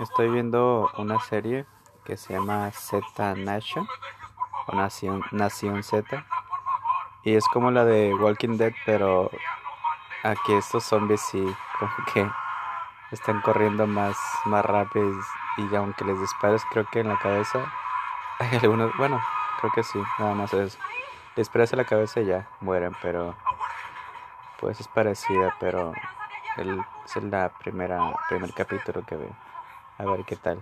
Estoy viendo una serie que se llama Z Nation o Nación, Z. Y es como la de Walking Dead, pero aquí estos zombies sí, como que están corriendo más, más rápido y aunque les dispares creo que en la cabeza hay algunos, bueno, creo que sí, nada más es, les disparas en la cabeza y ya mueren, pero pues es parecida, pero el, es la primera, primer capítulo que veo. A ver qué tal.